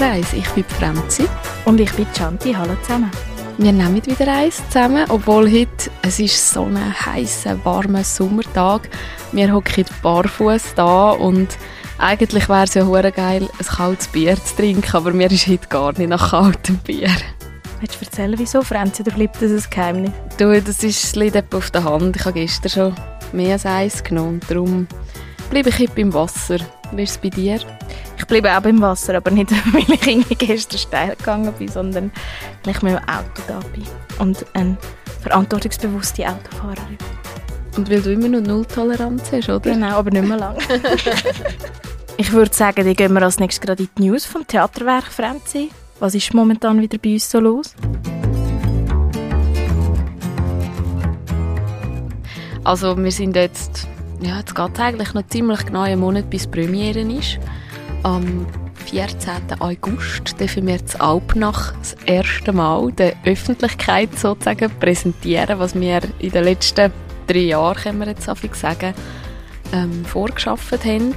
Nehmereis. Ich bin Franzi. Und ich bin Chanti. Hallo zusammen. Wir nehmen wieder eins zusammen, obwohl heute es ist so ein heißer, warmer Sommertag. Wir hocken barfuß da und eigentlich wäre es ja hure geil, ein kaltes Bier zu trinken, aber mir ist heute gar nicht nach kaltem Bier. Willst du erzählen, wieso, Franzi, oder bleibt das ein Geheimnis? Du, das ist, liegt auf der Hand. Ich habe gestern schon mehr als eins genommen, darum bleibe ich heute beim Wasser. Wie ist es bei dir? Ich bleibe auch beim Wasser, aber nicht, weil ich irgendwie gestern steil gegangen bin, sondern weil ich mit dem Auto da bin. Und eine verantwortungsbewusste Autofahrerin. Und weil du immer noch Nulltoleranz hast, oder? Genau, aber nicht mehr lang. ich würde sagen, dann gehen wir als nächstes gerade in die News vom Theaterwerk Franzi. Was ist momentan wieder bei uns so los? Also wir sind jetzt, ja, jetzt geht es eigentlich noch ziemlich genau einen Monat bis Premiere ist. Am 14. August dürfen wir das Alpnach das erste Mal der Öffentlichkeit sozusagen präsentieren, was wir in den letzten drei Jahren, können wir jetzt sagen, ähm, vorgeschafft haben.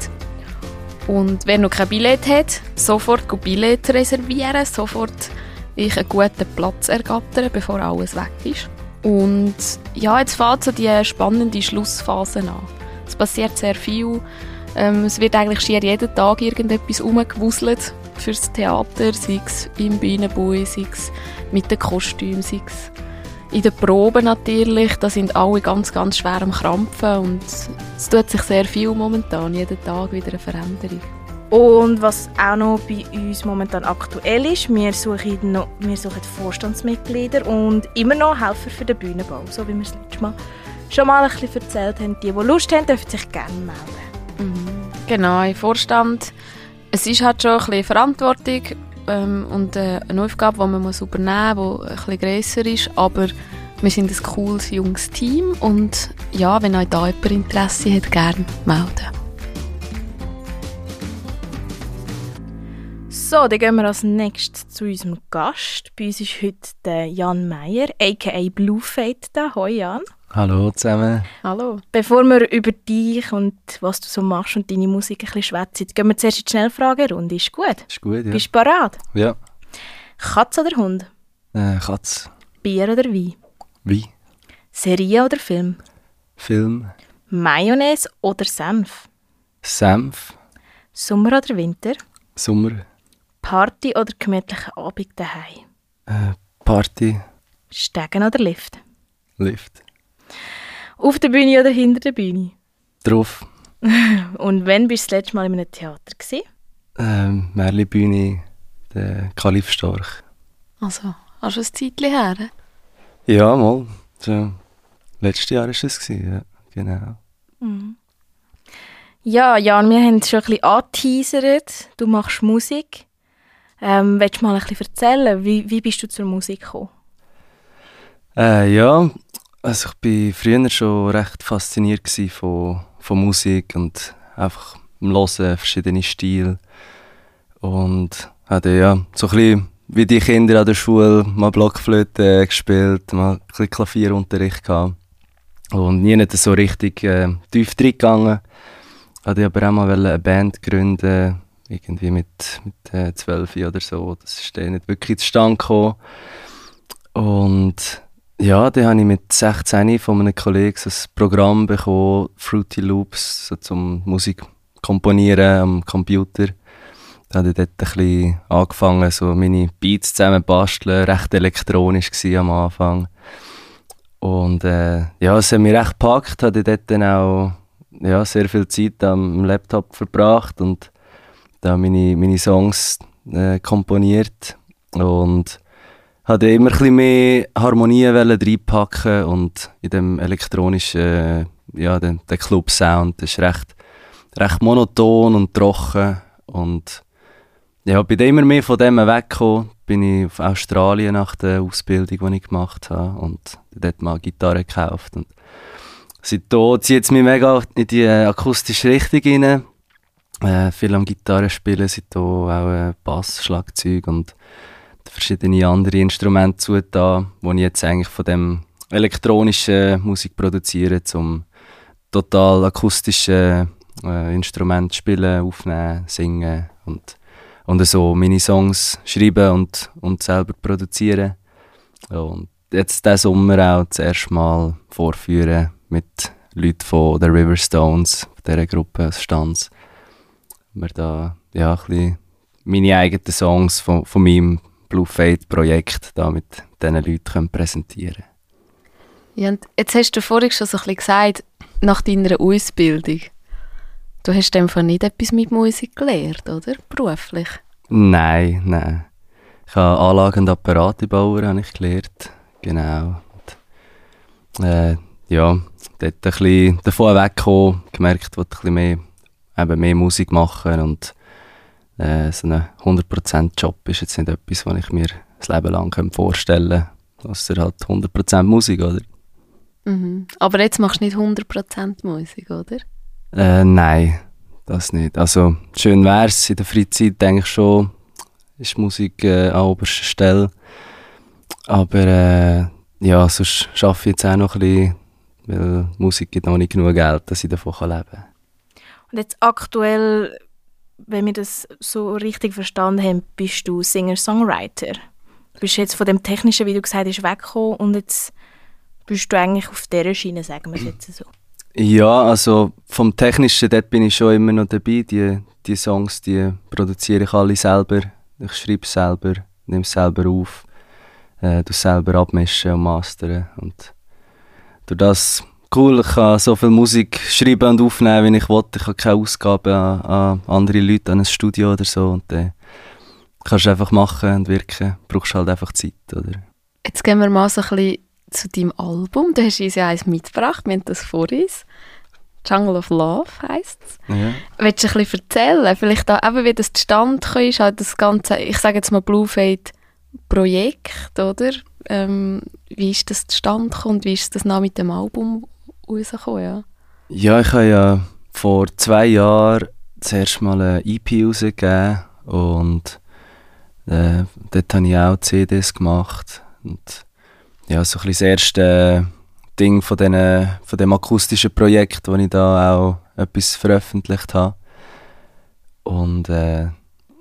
Und wer noch kein Billett hat, sofort Billett reservieren, sofort ich einen guten Platz ergattern, bevor alles weg ist. Und ja, jetzt fängt so die spannende Schlussphase an. Es passiert sehr viel. Ähm, es wird eigentlich schier jeden Tag irgendetwas umgewuselt fürs Theater, sei es im Bühnenbui, sei es mit den Kostümen, sei es in den Proben natürlich. Da sind alle ganz, ganz schwer am Krampfen und es tut sich sehr viel momentan, jeden Tag wieder eine Veränderung. Und was auch noch bei uns momentan aktuell ist, wir suchen, noch, wir suchen Vorstandsmitglieder und immer noch Helfer für den Bühnenbau, so wie wir es letztes Mal schon mal ein bisschen erzählt haben. Die, die Lust haben, dürfen sich gerne melden. Mhm. Genau, im Vorstand. Es ist halt schon ein bisschen Verantwortung ähm, und äh, eine Aufgabe, die man muss übernehmen muss, die ein bisschen grösser ist, aber wir sind ein cooles, junges Team und ja, wenn euch da jemand Interesse hat, gerne melden. So, dann gehen wir als nächstes zu unserem Gast. Bei uns ist heute der Jan Meyer, a.k.a. Bluefade da. Hoi Jan. Hallo zusammen. Hallo. Bevor wir über dich und was du so machst und deine Musik ein bisschen schwätzen, gehen wir zuerst in die Schnellfragerunde. Ist gut? Ist gut, ja. Bist du bereit? Ja. Katz oder Hund? Äh, Katz. Bier oder Wein? Wie? Serie oder Film? Film. Mayonnaise oder Senf? Senf. Sommer oder Winter? Sommer. Party oder gemütlicher Abend daheim? Äh, Party. Stegen oder Lift? Lift. Auf der Bühne oder hinter der Bühne? Drauf. Und wann bist du das letzte Mal in einem Theater? Gewesen? Ähm, Merli-Bühne, der Kalif Storch. Also, hast du ein Zeitchen her? Ja, mal. So, letztes Jahr war es, ja. Genau. Mhm. Ja, Jan, wir haben es schon ein bisschen angeteasert. Du machst Musik. Ähm, willst du mal ein bisschen erzählen, wie, wie bist du zur Musik gekommen? Äh, ja, also ich war früher schon recht fasziniert von, von Musik und einfach im Hören, verschiedene Stile. Und hatte ja so ein bisschen wie die Kinder an der Schule mal Blockflöte gespielt, mal ein bisschen Klavierunterricht gehabt. Und nie nicht so richtig äh, tief drin gegangen. Hatte aber auch mal eine Band gründen, irgendwie mit, mit äh, 12 oder so. Das ist dann nicht wirklich zustande gekommen. Und ja, dann habe ich mit 16 von einem Kollegen ein Programm bekommen, Fruity Loops, so zum Musik komponieren am Computer. Da habe ich dort ein bisschen angefangen, so meine Beats zusammen basteln, recht elektronisch war am Anfang. Und äh, ja, es hat mich recht gepackt, habe ich dort dann auch ja, sehr viel Zeit am Laptop verbracht und da meine, meine Songs äh, komponiert und hatte immer ein bisschen mehr Harmonie reinpacken und in dem elektronischen, äh, ja, den, den Club-Sound, ist recht, recht monoton und trocken und ja, bin immer mehr von dem weggekommen, bin ich auf Australien nach der Ausbildung, die ich gemacht habe und dort mal Gitarre gekauft und seitdem zieht es mich mega in die akustische Richtung rein. Äh, viel am Gitarre spielen, seitdem auch äh, Bass, Schlagzeug und verschiedene andere Instrumente zugetan, wo ich jetzt eigentlich von dem elektronischen Musik produziere, zum total akustischen äh, Instrument spielen, aufnehmen, singen und und so meine Songs schreiben und, und selber produzieren. Und jetzt diesen Sommer auch das erste Mal vorführen mit Leuten von der River Stones, dieser Gruppe Stanz. Wir da ja, ein bisschen meine eigenen Songs von, von meinem Blue Fade Projekt da mit diesen Leuten können präsentieren Ja, und jetzt hast du vorhin schon so ein bisschen gesagt, nach deiner Ausbildung. Du hast einfach nicht etwas mit Musik gelernt, oder? Beruflich? Nein, nein. Ich habe Anlagen- und Apparatebauer habe ich gelernt. Genau. Und, äh, ja, dort ein bisschen davon weggekommen, gemerkt, ich ein bisschen mehr, eben mehr Musik machen und äh, so ein 100% Job ist jetzt nicht etwas, was ich mir das Leben lang vorstellen könnte. Außer halt 100% Musik, oder? Mhm. Aber jetzt machst du nicht 100% Musik, oder? Äh, nein, das nicht. Also schön wäre es in der Freizeit, denke ich schon, ist Musik äh, an oberster Stelle. Aber äh, ja, sonst arbeite ich jetzt auch noch ein bisschen, weil Musik gibt noch nicht genug Geld, dass ich davon leben kann. Und jetzt aktuell, wenn wir das so richtig verstanden haben, bist du Singer-Songwriter. Du bist jetzt von dem Technischen, wie du gesagt hast, weggekommen und jetzt bist du eigentlich auf dieser Schiene, sagen wir es jetzt so. Ja, also vom Technischen, dort bin ich schon immer noch dabei. Die, die Songs, die produziere ich alle selber. Ich schreibe selber, nehme selber auf, äh, selber abmischen und mastern. Und durch das cool, ich kann so viel Musik schreiben und aufnehmen, wie ich will. Ich habe keine Ausgaben an, an andere Leute, an ein Studio oder so. Und dann kannst du einfach machen und wirken. Du brauchst halt einfach Zeit, oder? Jetzt gehen wir mal so ein bisschen zu deinem Album. Du hast uns ja eins mitgebracht, wir haben das vor uns. Jungle of Love heisst es. Ja. Willst du ein bisschen erzählen? Vielleicht auch, eben, wie das zustande kam, ist halt das ganze, ich sage jetzt mal Blue Fade Projekt, oder? Ähm, wie ist das zustande gekommen und wie ist das nach mit dem Album rausgekommen, ja? Ja, ich habe ja vor zwei Jahren zuerst mal eine EP rausgegeben und äh, dort habe ich auch CDs gemacht und ja, so ein das erste Ding von, den, von dem akustischen Projekt, wo ich da auch etwas veröffentlicht habe. Und äh,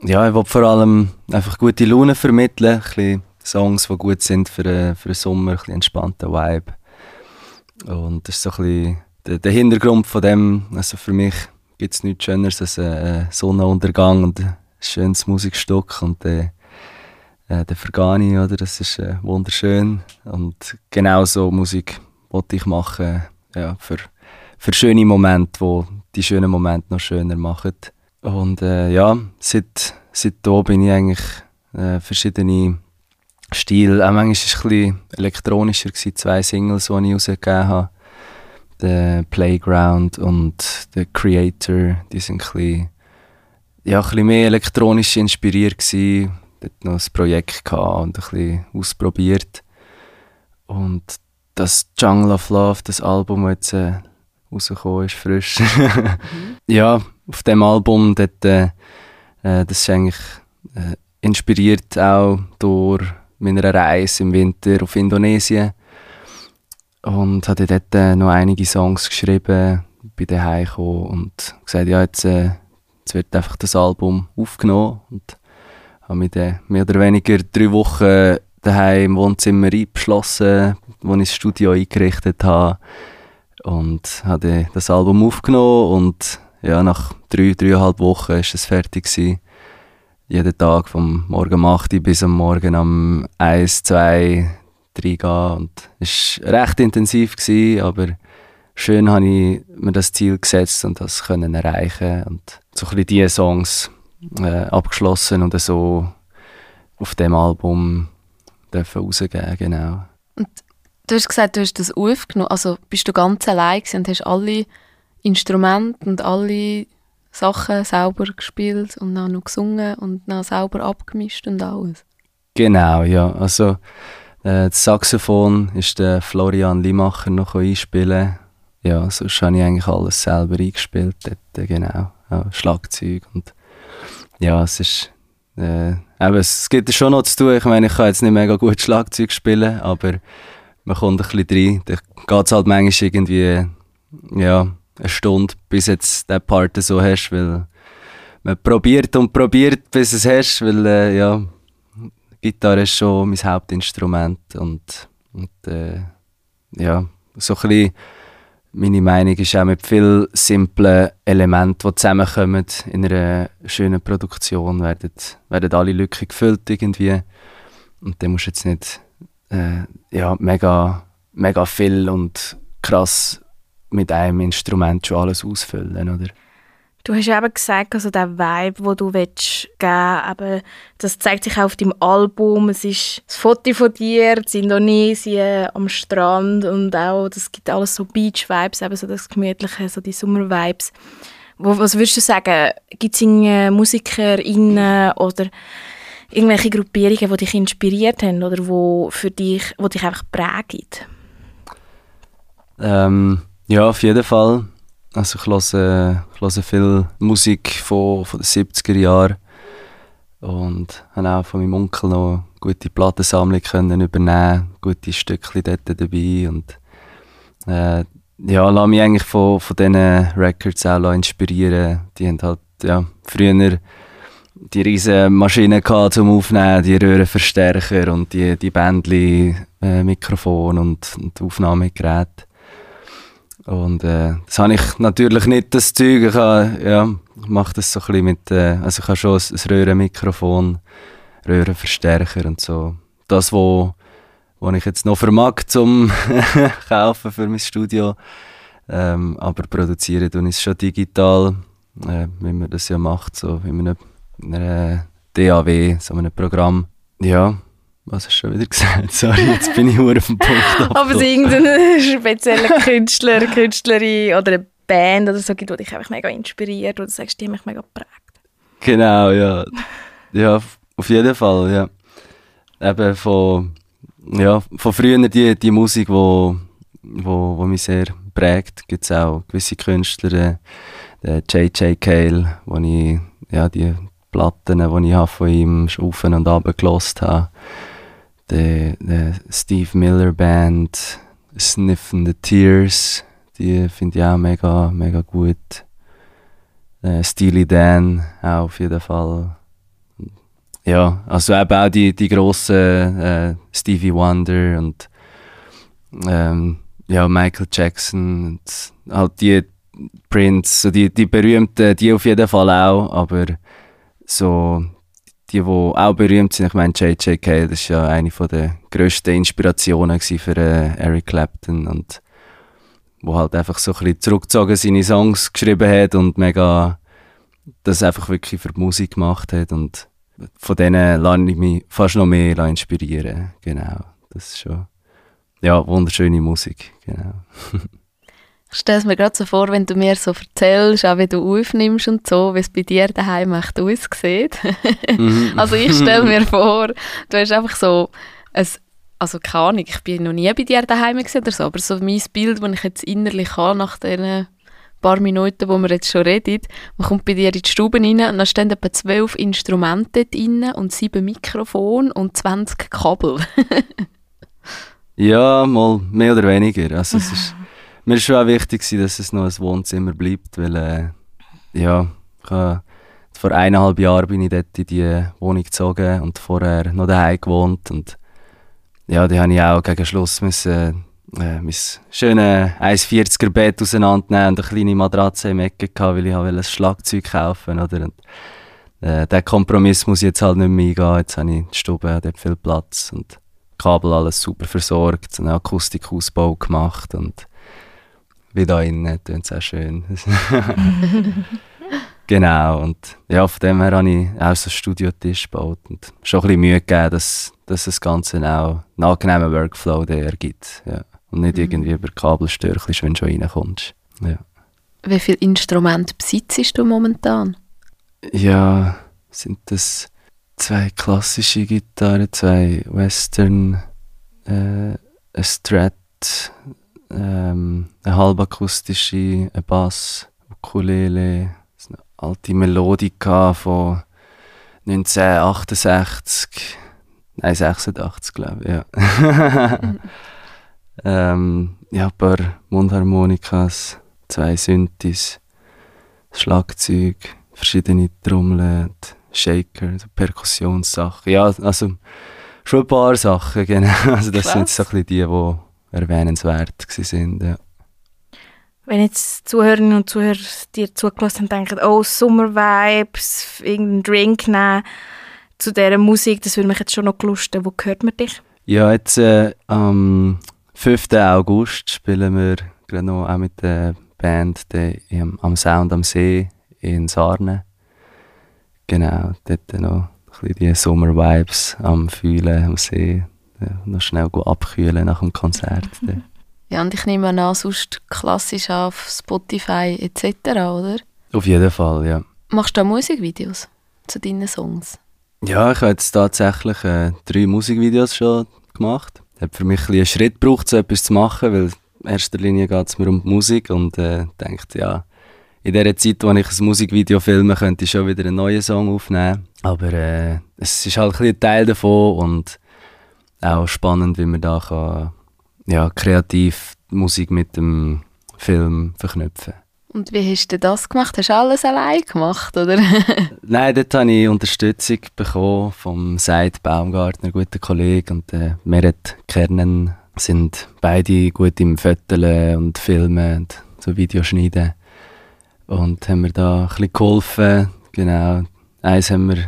ja, ich wollte vor allem einfach gute Laune vermitteln, ein Songs, die gut sind für, äh, für den Sommer, ein entspannter Vibe. Und das ist so ein bisschen der, der Hintergrund von dem, also für mich gibt es nichts Schöneres als ein Sonnenuntergang und ein schönes Musikstück und äh, äh, der Vergani, oder? Das ist äh, wunderschön. Und genau so Musik wollte ich machen, ja, für, für schöne Momente, wo die schönen Momente noch schöner machen. Und äh, ja, seit, seit da bin ich eigentlich äh, verschiedene Stile, auch manchmal war es bisschen elektronischer, gewesen, zwei Singles, die ich rausgegeben habe. The Playground und The Creator, die ein bisschen, ja, mehr elektronisch inspiriert gewesen dort noch ein Projekt gehabt und ein bisschen ausprobiert. Und das Jungle of Love, das Album, das jetzt äh, rausgekommen ist, frisch. mhm. Ja, auf dem Album, dort, äh, äh, das ist eigentlich äh, inspiriert auch durch meine Reise im Winter auf Indonesien. Und habe dort äh, noch einige Songs geschrieben, bin daheim gekommen und gesagt, ja, jetzt, äh, jetzt wird einfach das Album aufgenommen. Und habe mich dann mehr oder weniger drei Wochen daheim im Wohnzimmer eingeschlossen, wo ich das Studio eingerichtet habe und habe das Album aufgenommen und ja, nach drei, dreieinhalb Wochen ist es fertig gewesen. Jeden Tag vom Morgen um 8 Uhr bis am Morgen um 1, 2, 3 gehen. Es war recht intensiv, gewesen, aber schön habe ich mir das Ziel gesetzt und das können erreichen. Und so ein bisschen diese Songs äh, abgeschlossen und so auf dem Album dürfen rausgeben, genau. Und du hast gesagt, du hast das aufgenommen, also bist du ganz allein und hast alle Instrumente und alle Sachen selber gespielt und dann noch gesungen und dann selber abgemischt und alles? Genau, ja, also äh, das Saxophon ist der Florian Limacher noch einspielen. Ja, sonst habe ich eigentlich alles selber eingespielt, dort, genau, ja, Schlagzeug und ja, es ist. Äh, eben, es gibt schon noch zu tun. Ich meine, ich kann jetzt nicht mega gut Schlagzeug spielen, aber man kommt ein bisschen rein. Da geht es halt manchmal irgendwie ja, eine Stunde, bis jetzt den Part so hast, weil man probiert und probiert, bis es hast, weil äh, ja, Gitarre ist schon mein Hauptinstrument und, und äh, ja, so ein bisschen meine Meinung ist auch mit vielen simplen Elementen, die zusammenkommen in einer schönen Produktion, werden, werden alle Lücken gefüllt irgendwie. Und dann musst du jetzt nicht äh, ja, mega, mega viel und krass mit einem Instrument schon alles ausfüllen, oder? Du hast ja eben gesagt, also der Vibe, den du willst geben willst, das zeigt sich auch auf deinem Album. Es ist das Foto von dir in Indonesien am Strand und auch, das gibt alles so Beach-Vibes, eben so das Gemütliche, so die Sommer-Vibes. Was würdest du sagen, gibt es MusikerInnen oder irgendwelche Gruppierungen, die dich inspiriert haben oder wo für dich, wo dich einfach prägen? Ähm, ja, auf jeden Fall. Also ich höre, ich höre viel Musik von, von den 70er Jahren und habe auch von meinem Onkel noch gute Plattensammlung können übernehmen, gute Stückchen dort dabei und äh, ja, lasse mich eigentlich von, von diesen Records auch inspirieren. Die haben halt, ja, früher die riesen Maschinen gehabt zum Aufnehmen, die Röhrenverstärker und die, die Bändli, äh, Mikrofon und, und Aufnahmegeräte. Und äh, das habe ich natürlich nicht, das Zeug. Ich, ja, ich mache das so ein bisschen mit, äh, also ich habe schon ein, Röhrenmikrofon, Röhrenverstärker und so. Das, wo, wo ich jetzt noch vermag zum kaufen für mein Studio. Ähm, aber produzieren tue ich es schon digital, äh, wie man das ja macht, so wie man in einer DAW, so einem Programm. Ja, was hast du schon wieder gesagt? Sorry, jetzt bin ich nur auf dem Punkt. Aber es irgendeinen speziellen Künstler, Künstlerin oder eine Band oder so gibt, die dich einfach mega inspiriert oder du sagst, die haben mich mega geprägt. Genau, ja. Ja, auf jeden Fall, ja. Eben von, ja, von früher die, die Musik, die wo, wo, wo mich sehr prägt, gibt es auch gewisse Künstler, der J.J. Cale, wo ich ja, die Platten, die ich von ihm auf und ab gelost habe der, der Steve Miller Band, Sniffing the Tears, die finde ich auch mega, mega gut. Äh, Steely Dan auch auf jeden Fall. Ja, also eben auch die, die grossen äh, Stevie Wonder und ähm, ja, Michael Jackson und halt die Prince, die, die berühmten, die auf jeden Fall auch, aber so die, die auch berühmt sind, ich meine, J.J. Cale, das war ja eine der grössten Inspirationen für äh, Eric Clapton und wo halt einfach so ein bisschen zurückgezogen seine Songs geschrieben hat und mega das einfach wirklich für die Musik gemacht hat und von denen lasse ich mich fast noch mehr inspirieren, genau, das ist schon, ja, wunderschöne Musik, genau. Ich stelle es mir gerade so vor, wenn du mir so erzählst, auch wie du aufnimmst und so, wie es bei dir daheim echt aussieht. Mhm. also ich stelle mir vor, du hast einfach so ein, also keine Ahnung, ich bin noch nie bei dir daheim gesehen oder so, aber so mein Bild, das ich jetzt innerlich habe, nach den paar Minuten, wo wir jetzt schon reden, man kommt bei dir in die Stube rein und dann stehen etwa zwölf Instrumente drin und sieben Mikrofone und 20 Kabel. ja, mal mehr oder weniger. Also es ist mir war schon auch wichtig, dass es noch ein Wohnzimmer bleibt, weil äh, ja, habe, vor eineinhalb Jahren bin ich dort in die Wohnung gezogen und vorher noch daheim gewohnt und ja, da habe ich auch gegen Schluss müssen, äh, mein schönes 1,40er Bett auseinandernehmen und eine kleine Matratze im Ecke gehabt, weil ich ein Schlagzeug kaufen oder und, äh, der Kompromiss muss ich jetzt halt nicht mehr eingehen. Jetzt habe ich die Stube, dort viel Platz und Kabel alles super versorgt, einen Akustikausbau gemacht und wie da innen, tönt es auch schön. genau, und ja, von dem her habe ich auch so einen Studiotisch gebaut und schon ein bisschen Mühe gegeben, dass, dass das Ganze auch einen angenehmen Workflow ergibt. Ja. Und nicht mhm. irgendwie über Kabelstörchen, wenn du schon reinkommst. Ja. Wie viele Instrumente besitzt du momentan? Ja, sind das zwei klassische Gitarren, zwei Western, äh, ein Strat, ähm, eine halbakustische, ein Bass, Ukulele, eine alte Melodika von 1968, nein 86 glaube ich, ja. ähm, ja, ein paar Mundharmonikas, zwei Synthes, Schlagzeug, verschiedene Trommeln, Shaker, so Perkussionssachen. Ja, also schon ein paar Sachen, genau. Also das Krass. sind so ein bisschen die, die erwähnenswert sind. Ja. Wenn jetzt Zuhörerinnen und Zuhörer dir zugelassen haben und denken, oh, Sommer-Vibes, irgendeinen Drink nehmen zu dieser Musik, das würde mich jetzt schon noch lusten. Wo hört man dich? Ja, jetzt äh, am 5. August spielen wir gerade noch auch mit der Band der, im, am Sound am See in Sarne. Genau, dort noch ein bisschen die Sommer-Vibes am Fühlen am See. Ja, noch schnell abkühlen nach dem Konzert. Ja, und ich nehme an, sonst klassisch auf Spotify etc., oder? Auf jeden Fall, ja. Machst du da Musikvideos zu deinen Songs? Ja, ich habe jetzt tatsächlich äh, drei Musikvideos schon gemacht. Hat für mich ein einen Schritt gebraucht, so etwas zu machen, weil in erster Linie geht es mir um die Musik und äh, denkt ja, in der Zeit, wo ich ein Musikvideo filme, könnte ich schon wieder einen neuen Song aufnehmen. Aber äh, es ist halt ein, ein Teil davon und auch spannend, wie man da kann, ja, kreativ Musik mit dem Film verknüpfen Und wie hast du das gemacht? Hast du alles allein gemacht, oder? Nein, dort habe ich Unterstützung bekommen vom Seid Baumgartner, guter Kollege, und äh, Meret Kernen sind beide gut im Föteln und Filmen und so Videoschneiden. Und haben mir da ein bisschen geholfen. Genau. Eins haben wir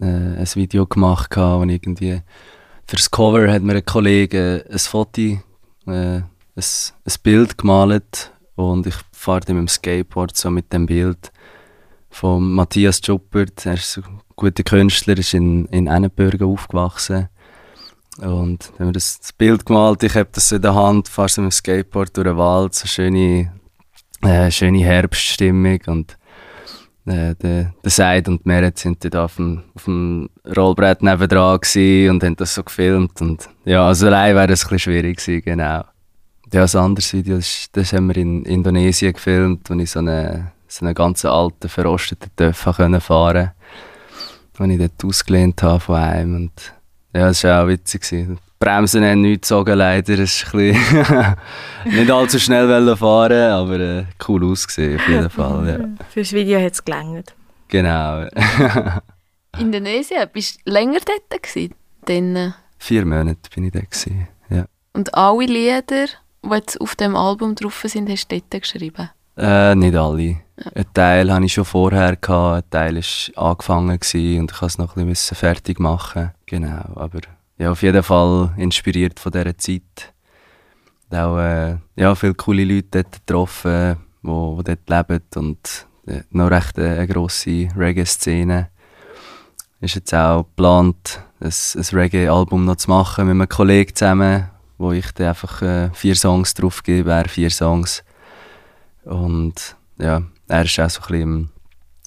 äh, ein Video gemacht, gehabt, wo irgendwie fürs Cover hat mir ein Kollege ein Foto, äh, ein, ein Bild gemalt und ich fahre mit dem Skateboard so mit dem Bild von Matthias Schuppert. Er ist ein guter Künstler, ist in, in Ennenbürgen aufgewachsen. Und dann haben wir das, das Bild gemalt, ich habe das in der Hand, fahre so mit dem Skateboard durch den Wald, so schöne, äh, schöne Herbststimmung und äh, der, der Seid und Meret sind dort auf dem, auf dem Rollbrett nebendran und haben das so gefilmt und ja, also allein wäre das ein bisschen schwierig gewesen, genau. Ja, ein anderes Video, das, das haben wir in Indonesien gefilmt, wo ich so einen, so einen ganz alten, verrosteten Töff fahren konnte, den ich dort ausgelehnt habe von einem und ja, das war auch witzig. Gewesen. Die Bremsen haben nichts gezogen, leider. Es ist ein bisschen nicht allzu schnell fahren, aber äh, cool ausgesehen auf jeden Fall. Ja. Fürs Video hat es gelangt. Genau. Indonesien, bist du länger dort gewesen? Vier Monate bin ich da. Gewesen. Ja. und alle Lieder, die jetzt auf dem Album drauf sind, hast du dort geschrieben? Äh, nicht alle. Ein Teil hatte ich schon vorher, gehabt, ein Teil war angefangen und ich musste es noch ein bisschen fertig machen. Genau, aber ja, auf jeden Fall inspiriert von dieser Zeit. Und auch äh, ja, viele coole Leute dort getroffen, die wo, wo dort leben und äh, noch recht eine, eine grosse Reggae-Szene. Ist jetzt auch geplant, ein, ein Reggae-Album noch zu machen mit einem Kollegen zusammen, wo ich dann einfach äh, vier Songs drauf gebe, er vier Songs. Und ja, er ist auch so ein bisschen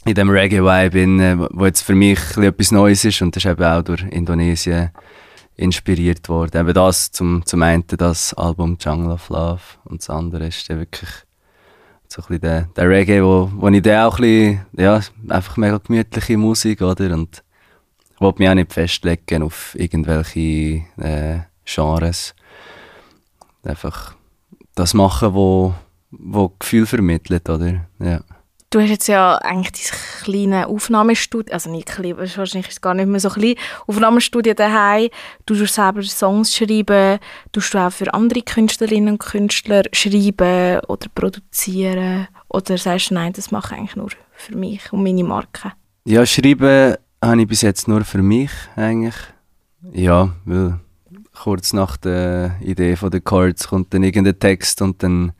in dem Reggae-Vibe, wo jetzt für mich etwas Neues ist und das ist eben auch durch Indonesien inspiriert worden. Eben das zum, zum einen das Album Jungle of Love und das andere ist dann wirklich so ein bisschen der, der Reggae, wo, wo ich dann auch ein bisschen, ja, einfach mega gemütliche Musik, oder? Und ich wollte mich auch nicht festlegen auf irgendwelche äh, Genres. Einfach das machen, wo, wo Gefühl vermittelt, oder? Ja. Du hast jetzt ja eigentlich dein kleines Aufnahmestudio, also nicht klein, wahrscheinlich ist es gar nicht mehr so klein, Aufnahmestudio daheim. Du tust selber Songs schreiben, tust du auch für andere Künstlerinnen und Künstler schreiben oder produzieren oder sagst du, nein, das mache ich eigentlich nur für mich und meine Marke? Ja, schreiben habe ich bis jetzt nur für mich eigentlich. Ja, weil kurz nach der Idee von den Chords kommt dann irgendein Text und dann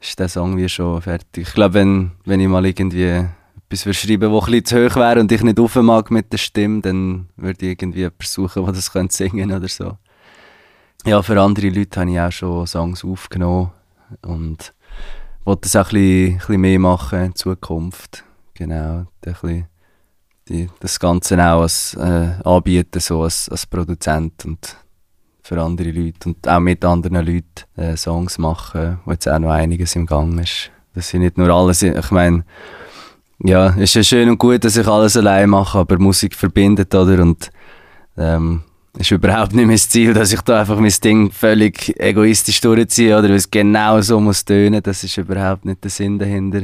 ist der Song wie schon fertig. Ich glaube, wenn, wenn ich mal irgendwie etwas würde schreiben das bisschen zu hoch wäre und ich nicht rauf mag mit der Stimme, dann würde ich irgendwie jemanden suchen, der das könnte singen oder so. Ja, für andere Leute habe ich auch schon Songs aufgenommen und wollte das auch ein bisschen, ein bisschen mehr machen in Zukunft. Genau, ein die, das Ganze auch als, äh, anbieten, so als, als Produzent und für andere Leute und auch mit anderen Leuten äh, Songs machen, wo jetzt auch noch einiges im Gang ist. Das sind nicht nur alles, ich meine, ja, ist ja schön und gut, dass ich alles allein mache, aber Musik verbindet, oder? Und ähm, ist überhaupt nicht mein Ziel, dass ich da einfach mein Ding völlig egoistisch durchziehe oder weil es genau so muss tönen. Das ist überhaupt nicht der Sinn dahinter.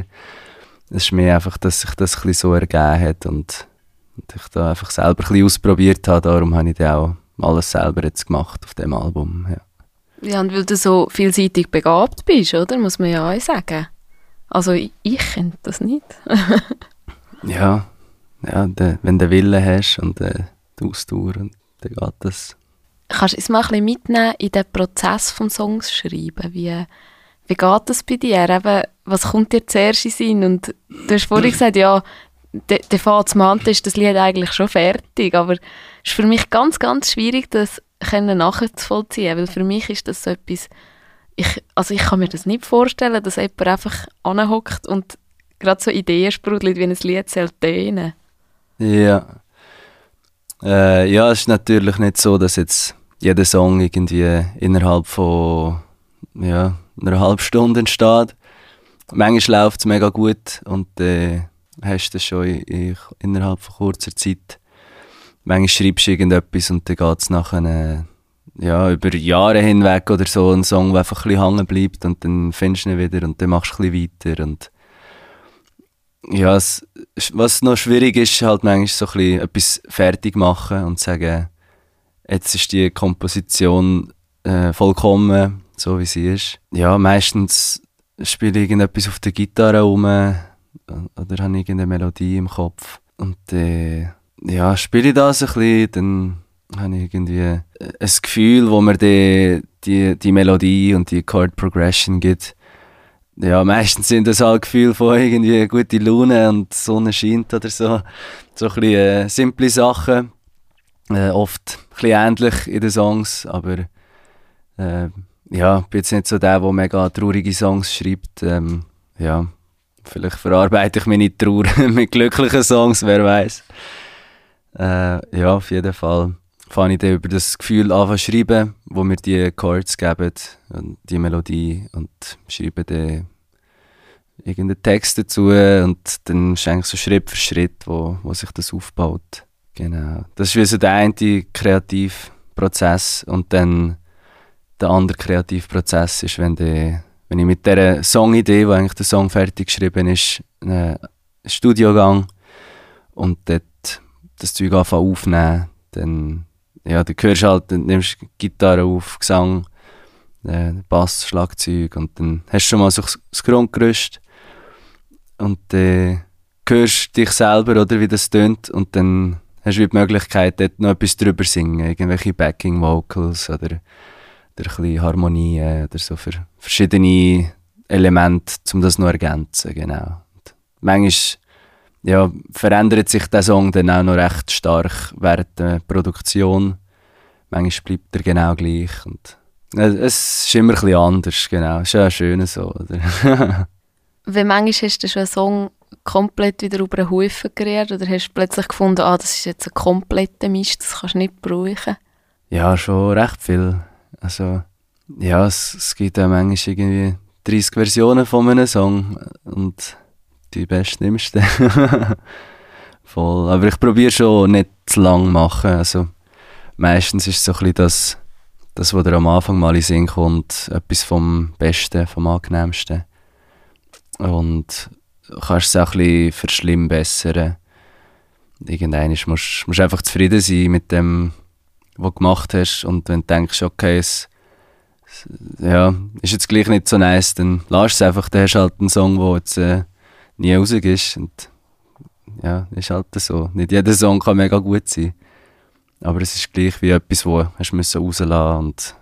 es ist mehr einfach, dass sich das ein bisschen so ergeben hat und, und ich da einfach selber ein bisschen ausprobiert habe. Darum habe ich dann auch alles selber jetzt gemacht auf dem Album. Ja. Ja, und weil du so vielseitig begabt bist, oder? Muss man ja auch sagen. Also ich, ich könnte das nicht. ja, ja de, wenn du Wille hast und äh, die Ausdauer, dann geht das. Kannst du uns mal ein bisschen mitnehmen in den Prozess des Songs schreiben? Wie, wie geht das bei dir? Eben, was kommt dir zuerst in Sinn? Und du hast vorhin gesagt, ja, der, der Fazmante ist das Lied eigentlich schon fertig, aber es ist für mich ganz, ganz schwierig, das nachzuvollziehen, weil für mich ist das so etwas, ich, also ich kann mir das nicht vorstellen, dass jemand einfach anhockt und gerade so Ideen sprudelt, wie ein Lied soll tönen. Ja. Äh, ja, es ist natürlich nicht so, dass jetzt jeder Song irgendwie innerhalb von ja, einer halben Stunde entsteht. Manchmal läuft es mega gut und äh, hast du schon in, in, innerhalb von kurzer Zeit. Manchmal schreibst du irgendetwas und dann geht es nachher äh, ja, über Jahre hinweg oder so ein Song, der einfach ein bisschen hängen bleibt und dann findest du ihn wieder und dann machst du ein bisschen weiter und ja, es, was noch schwierig ist, halt manchmal so ein bisschen etwas fertig machen und sagen, jetzt ist die Komposition äh, vollkommen, so wie sie ist. Ja, meistens spiele ich irgendetwas auf der Gitarre rum oder habe irgendeine Melodie im Kopf und äh, ja, spiele ich das ein bisschen, dann habe ich irgendwie äh, ein Gefühl, wo mir die, die, die Melodie und die Chord Progression gibt. Ja, meistens sind das halt Gefühle von irgendwie gute Laune und Sonne scheint oder so. So ein bisschen äh, simple Sachen. Äh, oft ein bisschen ähnlich in den Songs, aber äh, ja, ich bin jetzt nicht so der, der mega traurige Songs schreibt. Ähm, ja, vielleicht verarbeite ich meine Trauer mit glücklichen Songs, wer weiß. Äh, ja, auf jeden Fall fange ich dann über das Gefühl an zu schreiben, wo mir die Chords geben, und die Melodie und schreibe dann irgendeinen Text dazu und dann ist eigentlich so Schritt für Schritt, wo, wo sich das aufbaut. Genau. Das ist wie so der eine Kreativprozess und dann der andere Kreativprozess ist, wenn, die, wenn ich mit dieser Songidee, wo eigentlich der Song fertig geschrieben ist, in ein Studio gehe und dort das Zeug anfange aufnehmen, dann ja, du hörst halt, dann nimmst Gitarre auf, Gesang, äh, Bass, Schlagzeug und dann hast du schon mal so das Grundgerüst und dann äh, hörst dich selber, oder, wie das tönt und dann hast du die Möglichkeit, dort noch etwas drüber singen, irgendwelche Backing Vocals oder, oder ein bisschen Harmonie oder so für verschiedene Elemente, um das noch zu ergänzen, genau. Und manchmal ja, verändert sich der Song dann auch noch recht stark während der Produktion. Manchmal bleibt er genau gleich. Und es ist immer ein bisschen anders, genau. Es ist ja schön so, oder? Wenn manchmal hast du schon einen Song komplett wieder über den Haufen gerührt oder hast du plötzlich gefunden, ah, das ist jetzt ein kompletter Mist, das kannst du nicht brauchen? Ja, schon recht viel. Also, ja, es, es gibt ja manchmal irgendwie 30 Versionen von einem Song und die beste nimmst du. Voll. Aber ich probiere schon nicht zu lang machen. Also, meistens ist es so ein bisschen das, das, was dir am Anfang mal in Sinn kommt, etwas vom Besten, vom Angenehmsten. Und du kannst es auch ein bisschen verschlimmbessern. Irgendwann musst du einfach zufrieden sein mit dem, was du gemacht hast. Und wenn du denkst, okay, es, ja, ist jetzt gleich nicht so nice, dann lass es einfach. Dann hast du halt einen Song, der jetzt äh, nie rausgehst. Und ja, ist halt so. Nicht jeder Song kann mega gut sein. Aber es ist gleich wie etwas, wo hast müssen rauslassen und,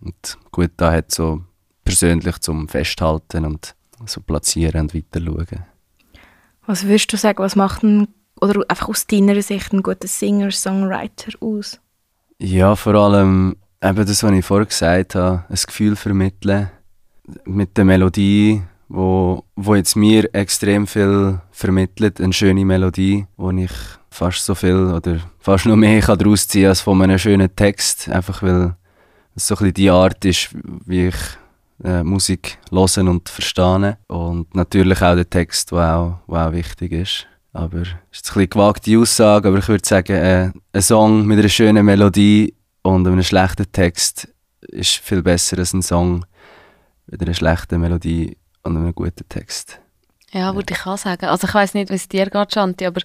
und gut da hat so persönlich zum Festhalten und so platzieren und weiter schauen. Was würdest du sagen, was macht ein, oder einfach aus deiner Sicht ein guter Singer, Songwriter aus? Ja, vor allem eben das, was ich vorher gesagt habe, ein Gefühl vermitteln mit der Melodie, wo, wo jetzt mir extrem viel vermittelt, eine schöne Melodie, wo ich fast so viel oder fast noch mehr kann daraus ziehen als von einem schönen Text, einfach weil es so ein bisschen die Art ist, wie ich äh, Musik hören und verstehen und natürlich auch der Text, der auch, der auch wichtig ist. Aber es ist eine gewagte Aussage, aber ich würde sagen, äh, ein Song mit einer schönen Melodie und einem schlechten Text ist viel besser als ein Song mit einer schlechten Melodie und einem guten Text. Ja, würde ich auch sagen. Also ich weiß nicht, wie es dir geht, Shanti, aber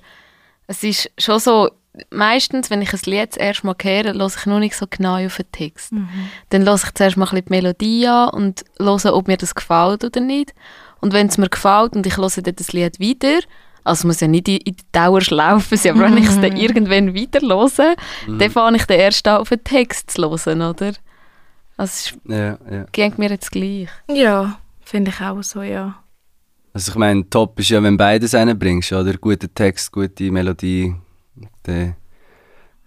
es ist schon so, meistens, wenn ich ein Lied das erste Mal höre, höre ich nur nicht so genau auf den Text. Mhm. Dann höre ich zuerst mal ein bisschen die Melodie an und höre, ob mir das gefällt oder nicht. Und wenn es mir gefällt und ich höre dann das Lied wieder, also es muss ja nicht in die Dauer laufen, aber wenn ich es dann irgendwann wieder höre, dann fange ich dann erst an, auf den Text zu hören, oder? Also es Ja, ja. geht mir jetzt gleich. Ja, finde ich auch so, ja. Also ich meine, top ist ja, wenn beides reinbringst, oder? Guter Text, gute Melodie. Dann,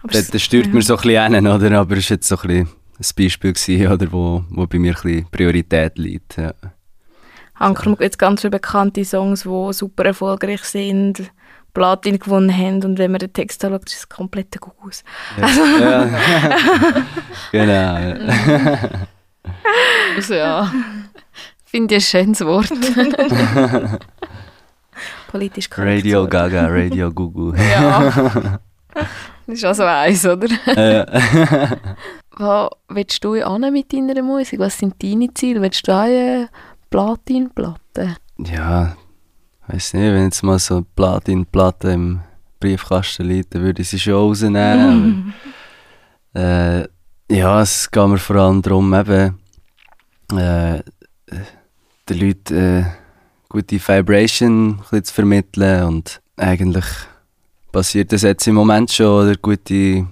dann, dann stört ja. mir so ein bisschen hin, oder? Aber es war jetzt so ein, bisschen ein Beispiel, gewesen, oder? Wo, wo bei mir ein bisschen Priorität liegt. Ja. Anker gibt jetzt ganz viele bekannte Songs, die super erfolgreich sind, Platin gewonnen haben und wenn man den Text anschaut, ist es komplett ein Gugus. Ja. ja. genau. Ja. Also ja, finde ich ein schönes Wort. Politisch korrekt. Radio. Gaga, Radio Gugu. Ja. Das ist also eins, oder? Äh, Wo willst du an mit deiner Musik? Was sind deine Ziele? Willst du auch eine Platinplatte? ja, weiß nicht, wenn jetzt mal so eine Platin-Platte im Briefkasten liegt, dann würde ich sie schon rausnehmen. aber, äh, ja, es geht mir vor allem darum, eben, äh, den Leuten äh, gute Vibration zu vermitteln und eigentlich passiert das jetzt im Moment schon, oder gute,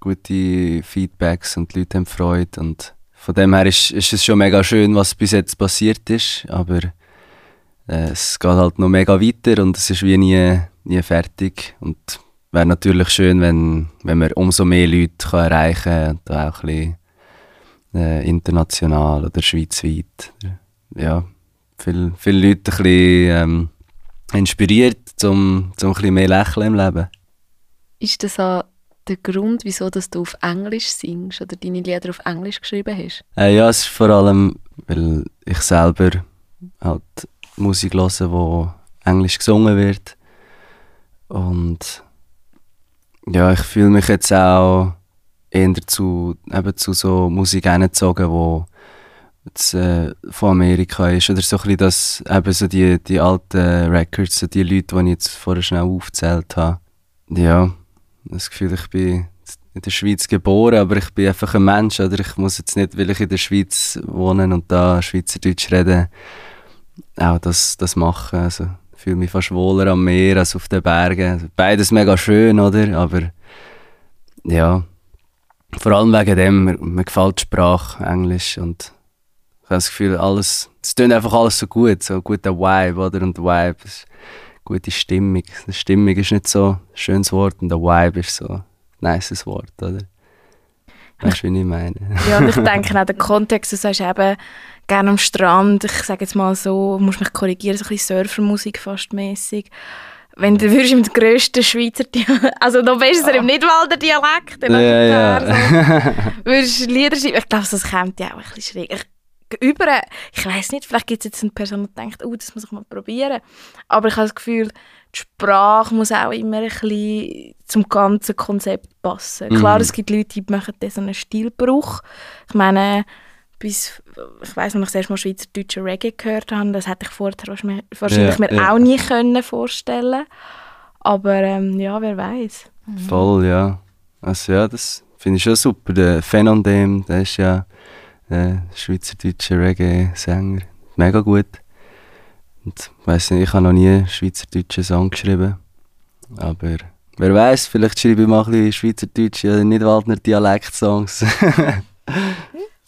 gute Feedbacks und die Leute haben Freude und von dem her ist, ist es schon mega schön, was bis jetzt passiert ist, aber äh, es geht halt noch mega weiter und es ist wie nie, nie fertig und wäre natürlich schön, wenn, wenn man umso mehr Leute kann erreichen kann und auch ein bisschen äh, international oder schweizweit. Ja, viele, viele Leute ein bisschen ähm, inspiriert, um, um ein bisschen mehr lächeln im Leben. Ist das auch der Grund, wieso dass du auf Englisch singst oder deine Lieder auf Englisch geschrieben hast? Äh, ja, es ist vor allem, weil ich selber halt Musik höre, wo Englisch gesungen wird. Und ja, ich fühle mich jetzt auch eher zu, eben zu so Musik hingezogen, wo jetzt, äh, von Amerika ist. Oder so ein bisschen das, eben so die, die alten Records, so die Leute, die ich jetzt vorher schnell aufgezählt habe. Ja, das Gefühl, ich bin in der Schweiz geboren, aber ich bin einfach ein Mensch, oder? Ich muss jetzt nicht, weil ich in der Schweiz wohne und da Schweizerdeutsch rede, auch das, das machen. Also, ich fühle mich fast wohler am Meer als auf den Bergen. Also, Beides mega schön, oder? Aber ja, vor allem wegen dem, mir, mir gefällt die Sprache, Englisch und ich habe das Gefühl, alles, es tut einfach alles so gut, so ein guter Vibe, oder? Und Vibe ist gute Stimmung. Die Stimmung ist nicht so ein schönes Wort und der Vibe ist so ein nices Wort, oder? Weißt du, wie ich meine? Ja, und ich denke auch, der Kontext, du sagst eben, gerne am Strand, ich sage jetzt mal so, du musst mich korrigieren, so ein bisschen Surfermusik fast mäßig. Wenn du würdest im grössten Schweizer Dialekt, also noch besser im Nidwalder Dialekt, dann Ja, ja. so, würdest Lieder schreiben, ich glaube, das kommt ja auch ein bisschen schräg. Ich, über, ich weiß nicht, vielleicht gibt es jetzt eine Person, die denkt, oh, das muss ich mal probieren. Aber ich habe das Gefühl, die Sprache muss auch immer ein bisschen zum ganzen Konzept passen. Klar, Mhm. es gibt Leute, die machen so einen Stilbruch. Ich meine, bis, ich weiß noch, ich das erste Mal schweizerdeutsche Reggae gehört habe, das hätte ich vorher wahrscheinlich, Ja, mir ja. auch nie können vorstellen Aber ähm, ja, wer weiß. Voll, ja. Also ja, das finde ich schon super. Der Phenondem, der ist ja äh, schweizerdeutscher Reggae-Sänger. Mega gut. Und weiß nicht, ich habe noch nie einen schweizerdeutschen Song geschrieben. Aber wer weiß, vielleicht schreibe ich mal ein bisschen schweizerdeutsche oder Nidwaldner Dialekt-Songs.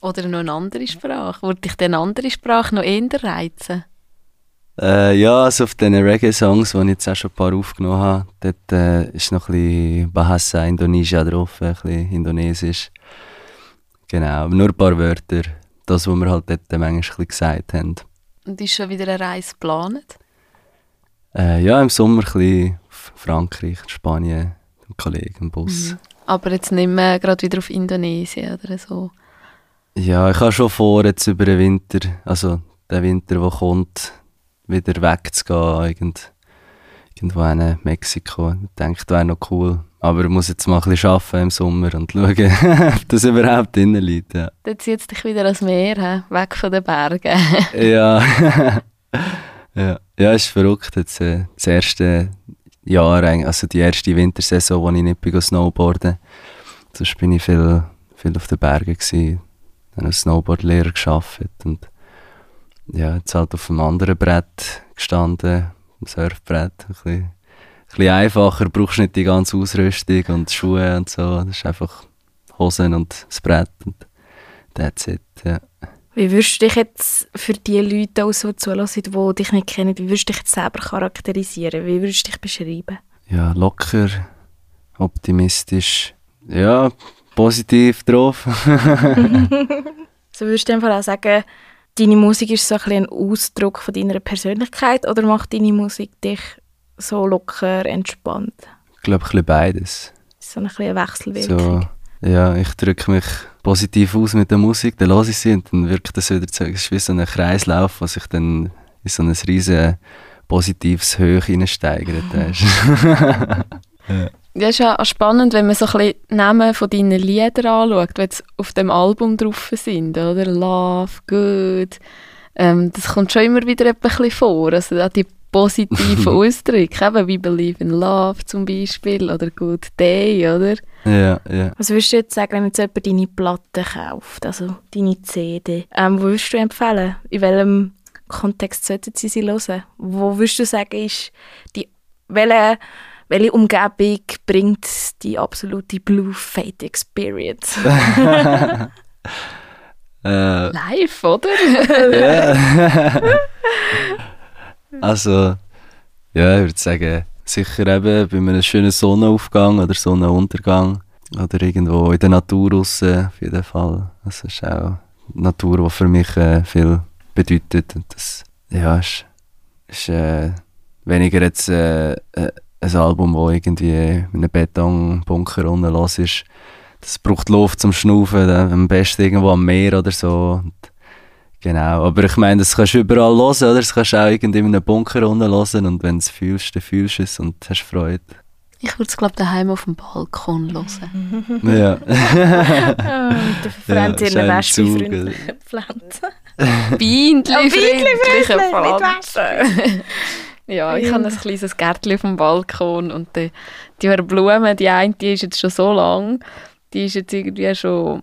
Oder noch eine andere Sprache? Würde dich denn eine andere Sprache noch eher reizen? Äh, ja, also auf diesen Reggae-Songs, die ich jetzt auch schon ein paar aufgenommen habe, dort äh, ist noch ein bisschen Bahasa Indonesia drauf, ein bisschen Indonesisch. Genau, nur ein paar Wörter. Das, was wir halt dort manchmal gesagt haben. Und ist schon wieder eine Reise geplant? Äh, ja, im Sommer ein bisschen Frankreich, Spanien, mit Kollegen im Bus. Aber jetzt nicht mehr gerade wieder auf Indonesien oder so. Ja, ich habe schon vor, jetzt über den Winter, also den Winter, der kommt, wieder wegzugehen, irgend, irgendwo in Mexiko. Ich denke, das wäre noch cool. Aber ich muss jetzt mal ein bisschen arbeiten im Sommer und schauen, ob das überhaupt drin liegt. Ja. Dann zieht es dich wieder ans Meer, hä? weg von den Bergen. ja. ja, Ja, es ist verrückt. Jetzt, äh, das erste Jahr, also die erste Wintersaison, wo ich nicht bin snowboarden Sonst bin ich viel, viel auf den Bergen gewesen. Dann als Snowboardlehrer gearbeitet und ja, jetzt halt auf einem anderen Brett gestanden, ein Surfbrett. Ein bisschen, bisschen einfacher, brauchst nicht die ganze Ausrüstung und Schuhe und so. Das ist einfach Hosen und das Brett und that's it, ja. Wie würdest du dich jetzt für die Leute auch so zulassen, die dich nicht kennen, wie würdest du dich jetzt selber charakterisieren? Wie würdest du dich beschreiben? Ja, locker, optimistisch, ja, positiv drauf. so würdest du einfach auch sagen, deine Musik ist so ein, ein Ausdruck von deiner Persönlichkeit oder macht deine Musik dich so locker, entspannt? Ich glaube, ein bisschen beides. So ein bisschen eine Wechselwirkung. So, ja, ich drücke mich positiv aus mit der Musik, dann höre ich sie und dann wirkt das wieder so, es ist wie so ein Kreislauf, was sich dann in so ein riesen positives Höch hineinsteigert. ja. Ja, ist ja spannend, wenn man so ein bisschen Namen von deinen Liedern anschaut, die jetzt auf dem Album drauf sind, oder? Love, Good. Ähm, das kommt schon immer wieder ein bisschen vor. Also auch die positiven Ausdrücke, eben wie Believe in Love zum Beispiel oder Good Day, oder? Ja, ja. Was würdest du jetzt sagen, wenn jetzt jemand deine Platte kauft, also deine CD? Ähm, wo würdest du empfehlen? In welchem Kontext sollten sie sie hören? Wo würdest du sagen, ist die, welche welche Umgebung bringt die absolute Blue Fate Experience? äh, Live, oder? ja. Also, ja, ich würde sagen, sicher eben bei einem schönen Sonnenaufgang oder Sonnenuntergang oder irgendwo in der Natur raus, auf jeden Fall. Das ist auch Natur, die für mich äh, viel bedeutet. Und das ja, ist, ist äh, weniger jetzt äh, äh ein Album, das irgendwie in einem Betonbunker unten los ist. Das braucht Luft zum Schnaufen, am besten irgendwo am Meer oder so. Und genau, aber ich meine, das kannst du überall hören, oder? Das kannst du auch irgendwie in einem Bunker unten hören und wenn du es fühlst, dann fühlst du es und hast Freude. Ich würde es, glaube ich, daheim auf dem Balkon hören. ja. oh, der freundliche ja, Wespe Pflanzen. Bienenfreundliche Pflanzen. Ja, ich habe ein kleines Gärtchen auf dem Balkon und die, die Blumen, die eine, die ist jetzt schon so lang, die ist jetzt irgendwie schon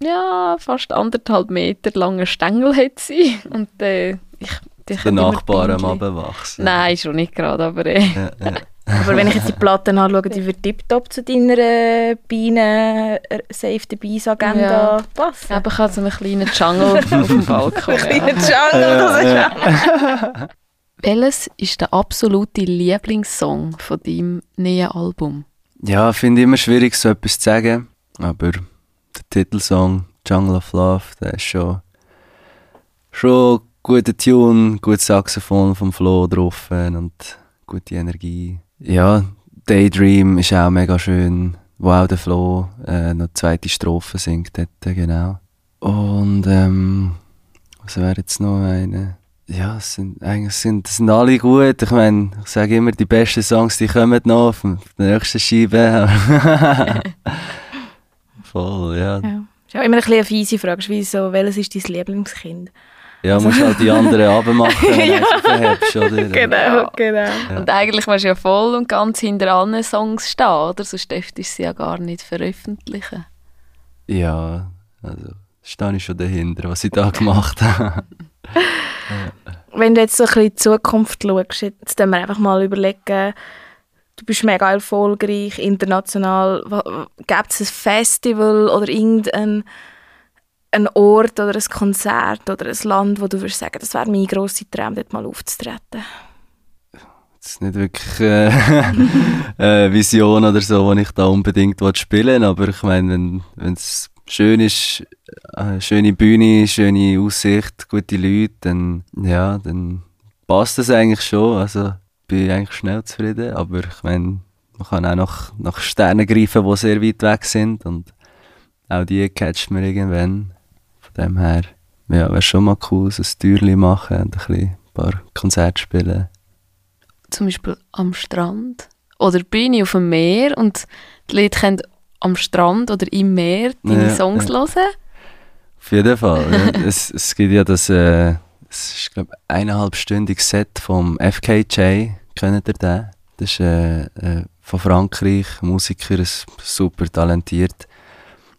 ja, fast anderthalb Meter lange Stängel hat sie und äh, ich die Der Nachbar am Abwachsen. Nein, schon nicht gerade, aber äh. ja, ja. Aber wenn ich jetzt die Platten anschaue, die wird tiptop zu deiner äh, Bienen äh, Save the Bees Agenda ja. passen. Aber ich habe so einen kleinen Jungle auf dem Balkon. Ein kleiner Jungle, das ist ja. Welches ist der absolute Lieblingssong von deinem neuen Album? Ja, finde ich immer schwierig, so etwas zu sagen. Aber Titelsong Jungle of Love, der ist schon, schon guter Tune, gutes Saxophon vom Flo drauf und gute Energie. Ja, Daydream ist auch mega schön, wo auch der Flo äh, noch die zweite Strophe singt dort, genau. Und ähm, was wäre jetzt noch eine? ja, es sind, eigentlich sind, sind alle gut. Ich meine, ich sage immer, die besten Songs, die kommen noch auf der nächsten Scheibe. Voll, ja. ja. Ist auch immer ein bisschen eine fiese Frage, wie so, welches ist dein Lieblingskind? Ja, musst halt die anderen abmachen, wenn ja. du verhebst, oder? Genau, genau. Ja. Und eigentlich musst du ja voll und ganz hinter allen Songs stehen, oder? Sonst dürftest du sie ja gar nicht veröffentlichen. Ja, also stehe ich schon dahinter, was ich da gemacht habe. Wenn du jetzt so ein bisschen in die Zukunft schaust, jetzt wir einfach mal überlegen, du bist mega erfolgreich, international, gibt es ein Festival oder irgendein ein Ort oder ein Konzert oder ein Land, wo du würdest sagen, das wäre mein grosser Traum, dort mal aufzutreten? Das ist nicht wirklich äh, eine Vision oder so, die ich da unbedingt spielen will, aber ich meine, wenn es schön ist, äh, schöne Bühne, schöne Aussicht, gute Leute, dann, ja, dann passt das eigentlich schon. Also bin ich eigentlich schnell zufrieden. Aber ich meine, man kann auch nach, nach Sternen greifen, die sehr weit weg sind. Und auch die catcht man irgendwann. Von dem her, ja, wäre schon mal cool, so ein Türchen machen und ein, bisschen, ein paar Konzerte spielen. Zum Beispiel am Strand. Oder Bühne auf dem Meer und die Leute können am Strand oder im Meer deine ja, Songs ja. hören? Auf jeden Fall. es, es gibt ja das, äh, Das ist, glaube ich, eineinhalbstündiges Set vom FKJ. Kennt ihr den? Das ist äh, äh, von Frankreich, Musiker, super talentiert.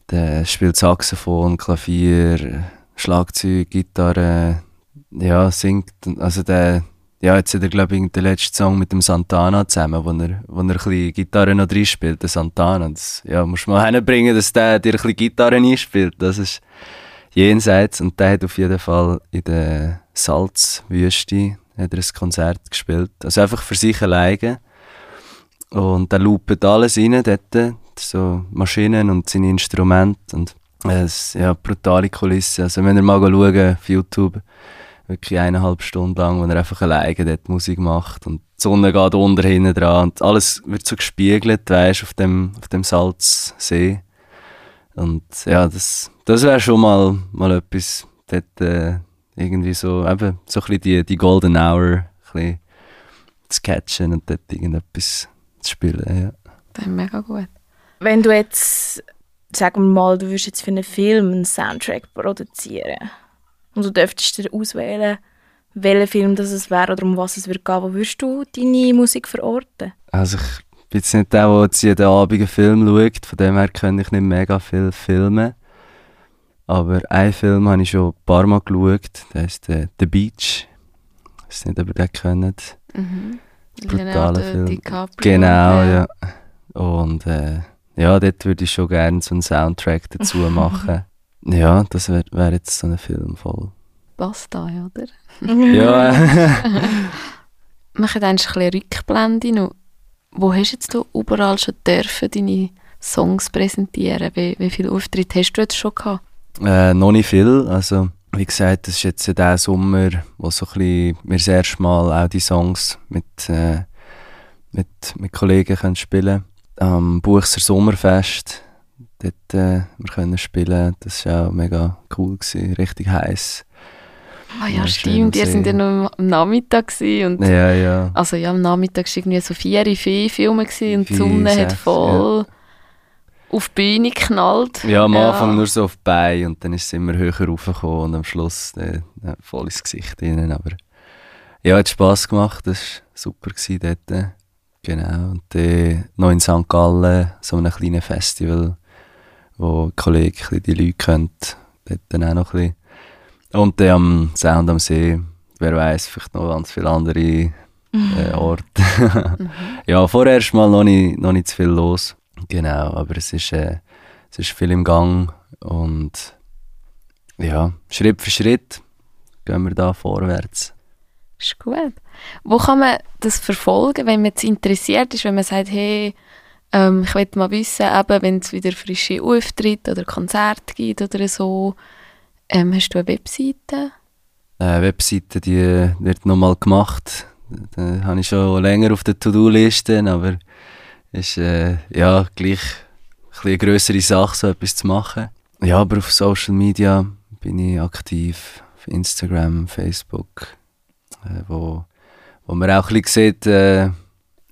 Der spielt Saxophon, Klavier, Schlagzeug, Gitarre, ja, singt. Also der, ja, jetzt hat er, glaube ich, den letzten Song mit dem Santana zusammen, wo er, wo er ein bisschen Gitarre noch drin spielt, der Santana. Das, ja, musst du mal hinbringen, dass der dir ein bisschen Gitarre einspielt. Das ist jenseits. Und der hat auf jeden Fall in der Salzwüste hat er ein Konzert gespielt. Also einfach für sich alleine. Und er loopt alles rein dort, so Maschinen und seine Instrumente. Und es ja, brutale Kulisse. Also wenn ihr mal schauen auf YouTube, wirklich eineinhalb Stunden lang, wo er einfach alleine dort Musik macht und die Sonne geht unter hinten dran und alles wird so gespiegelt, weißt, auf dem, auf dem Salzsee. Und ja, das, das wäre schon mal, mal etwas, dort äh, irgendwie so, eben, so ein bisschen die, die Golden Hour ein bisschen zu catchen und dort irgendetwas zu spielen, ja. Das ist mega gut. Wenn du jetzt, sagen wir mal, du würdest jetzt für einen Film einen Soundtrack produzieren und du dürftest dir auswählen, welcher Film das es wäre oder um was es würde gehen, wo würdest du deine Musik verorten? Also ich bin jetzt nicht der, der jetzt jeden Abend einen Film schaut, von dem her kann ich nicht mega viel filmen. Aber einen Film habe ich schon ein paar Mal geschaut, der heißt äh, «The Beach». Ich weiß nicht, ob ihr den kennt. Mhm. Brutaler Film. DiCaprio. Genau, ja. Und äh, ja, dort würde ich schon gerne so einen Soundtrack dazu machen. ja, das wäre wär jetzt so ein Film voll. Passt da, oder? Ja, Machen eigentlich ein bisschen Rückblende noch. Wo hast jetzt du überall schon dürfen deine Songs präsentieren? Wie, wie viele Auftritte hast du jetzt schon gehabt? Äh, noch nicht viel. Also, wie gesagt, das ist jetzt der Sommer, wo so ein bisschen wir das erste Mal auch die Songs mit, äh, mit, mit Kollegen können spielen Am Buchser Sommerfest, dort äh, wir können spielen. Das war auch mega cool, gewesen, richtig heiß. Ah ja, Ja, stimmt. Ihr sind ja noch am Nachmittag und Ja, ja. also ja, am Nachmittag war irgendwie so vier, fünf Filme und die Sonne hat sechs, voll auf die Bühne geknallt. Ja, am Anfang nur so auf die Beine und dann ist es immer höher raufgekommen und am Schluss äh, äh, voll ins Gesicht rein. Aber ja, hat Spass gemacht, das war super gewesen dort. Genau. Und dann noch in St. Gallen, so einem kleinen Festival, wo ein Kollege ein bisschen die Leute kennt, dort dann auch noch ein bisschen. Und dann am Sound am See, wer weiß, vielleicht noch ganz viele andere äh, Orte. ja, vorher erst mal noch nicht, noch nicht zu viel los. Genau, aber es ist, äh, es ist viel im Gang und ja, Schritt für Schritt gehen wir da vorwärts. Ist gut. Wo kann man das verfolgen, wenn man jetzt interessiert ist, wenn man sagt, hey, ähm, ich will mal wissen, eben, wenn es wieder frische Auftritte oder Konzerte gibt oder so, ähm, hast du eine Webseite? Äh, Webseite, die wird nochmal gemacht. Da habe ich schon länger auf der To-Do-Liste, aber ist äh, ja gleich eine grössere Sache, so etwas zu machen. Ja, aber auf Social Media bin ich aktiv, auf Instagram, Facebook, äh, wo, wo man auch ein bisschen sieht, äh,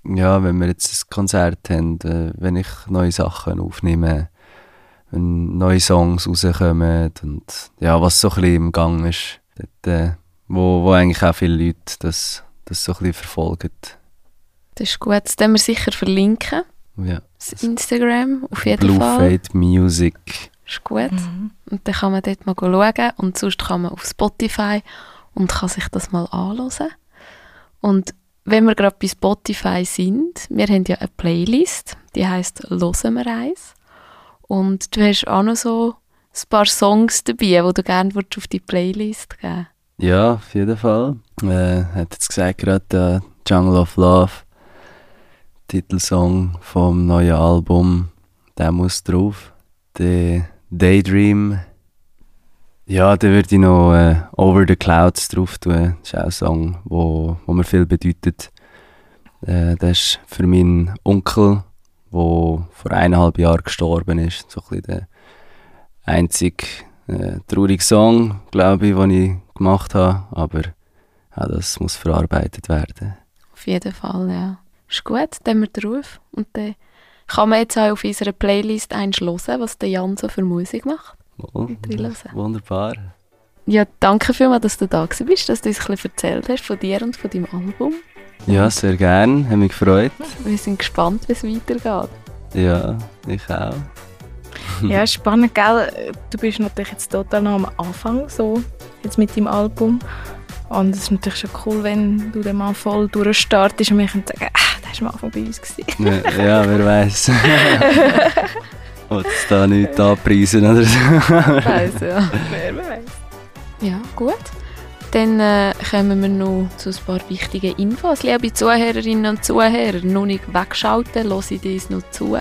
ja, wenn wir jetzt ein Konzert haben, äh, wenn ich neue Sachen aufnehme, wenn neue Songs rauskommen und ja, was so ein bisschen im Gang ist, dort, äh, wo, wo eigentlich auch viele Leute das, das so ein bisschen verfolgen. Das ist gut. Das werden wir sicher verlinken. Ja. Das Instagram, auf jeden Blue Fall. Fade Music. Ist gut. Und dann kann man dort mal schauen und sonst kann man auf Spotify und kann sich das mal anschauen. Und wenn wir gerade bei Spotify sind, wir haben ja eine Playlist, die heißt «Hören wir eins». Und du hast auch noch so ein paar Songs dabei, die du gerne würdest auf die Playlist geben Ja, auf jeden Fall. Äh, hat jetzt gesagt gerade äh, Jungle of Love, Titelsong vom neuen Album, der muss drauf. Der Daydream. Ja, da würde ich noch äh, Over the Clouds drauf tun. Das ist auch ein Song, wo, wo mir viel bedeutet. Äh, das ist für meinen Onkel, der vor eineinhalb Jahren gestorben ist. So ein der einzige äh, traurige Song, glaube ich, den ich gemacht habe. Aber ja, das muss verarbeitet werden. Auf jeden Fall, ja. Ist gut, dann wir drauf. Und dann kann man jetzt auch auf unserer Playlist einschlossen, was der Jan so für Musik macht. Reinhören. wunderbar. ja, danke vielmals, dass du da bist, dass du uns ein bisschen erzählt hast von dir und von deinem Album. Ja, sehr gern. Hat mich gefreut. Wir sind gespannt, wie es weitergeht. Ja, ich auch. Ja, spannend, gell? Du bist natürlich jetzt total noch am Anfang, so, jetzt mit deinem Album. Und es ist natürlich schon cool, wenn du den mal voll durchstartest und wir können sagen, ah, das war am Anfang bei uns. Gewesen. Ja, ja wer weiß. Wollte es da nicht anpreisen oder so. Weiss, ja. Wer weiß. Ja, gut. Dann äh, kommen wir noch zu ein paar wichtigen Infos. Liebe Zuhörerinnen und Zuhörer, noch nicht wegschalten, hört uns noch zu.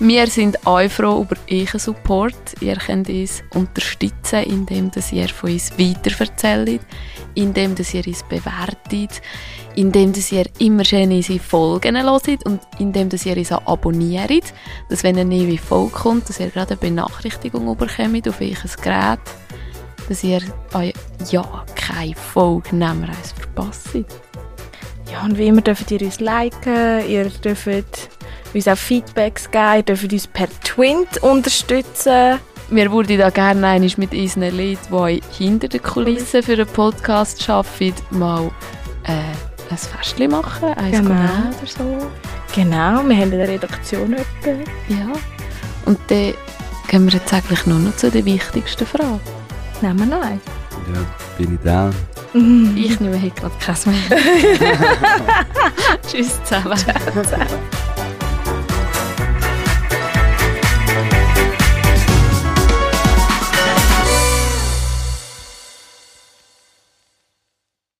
Wir sind auch froh über euren Support. Ihr könnt uns unterstützen, indem ihr von uns weiterverzählt, indem ihr uns bewertet, indem ihr immer schön unsere Folgen hört und indem ihr uns auch abonniert, dass wenn eine neue Folge kommt, dass ihr gerade eine Benachrichtigung bekommt auf euer Gerät, dass ihr ja keine Folge mehr verpasst. Ja, und wie immer dürft ihr uns liken, ihr dürft uns auch Feedbacks geben, ihr dürft uns per Twint unterstützen. Wir würden da gerne einmal mit unseren Leuten, die hinter den Kulissen für einen Podcast arbeiten, mal äh, ein Festchen machen, eins Genau. oder so. Genau, wir haben eine Redaktion etwa. Ja. Und dann gehen wir jetzt eigentlich nur noch zu der wichtigsten Frage. Nehmen wir noch eine. Ja, bin ich da. Ich nehme heute gerade keins mehr. Tschüss zusammen. Zusammen.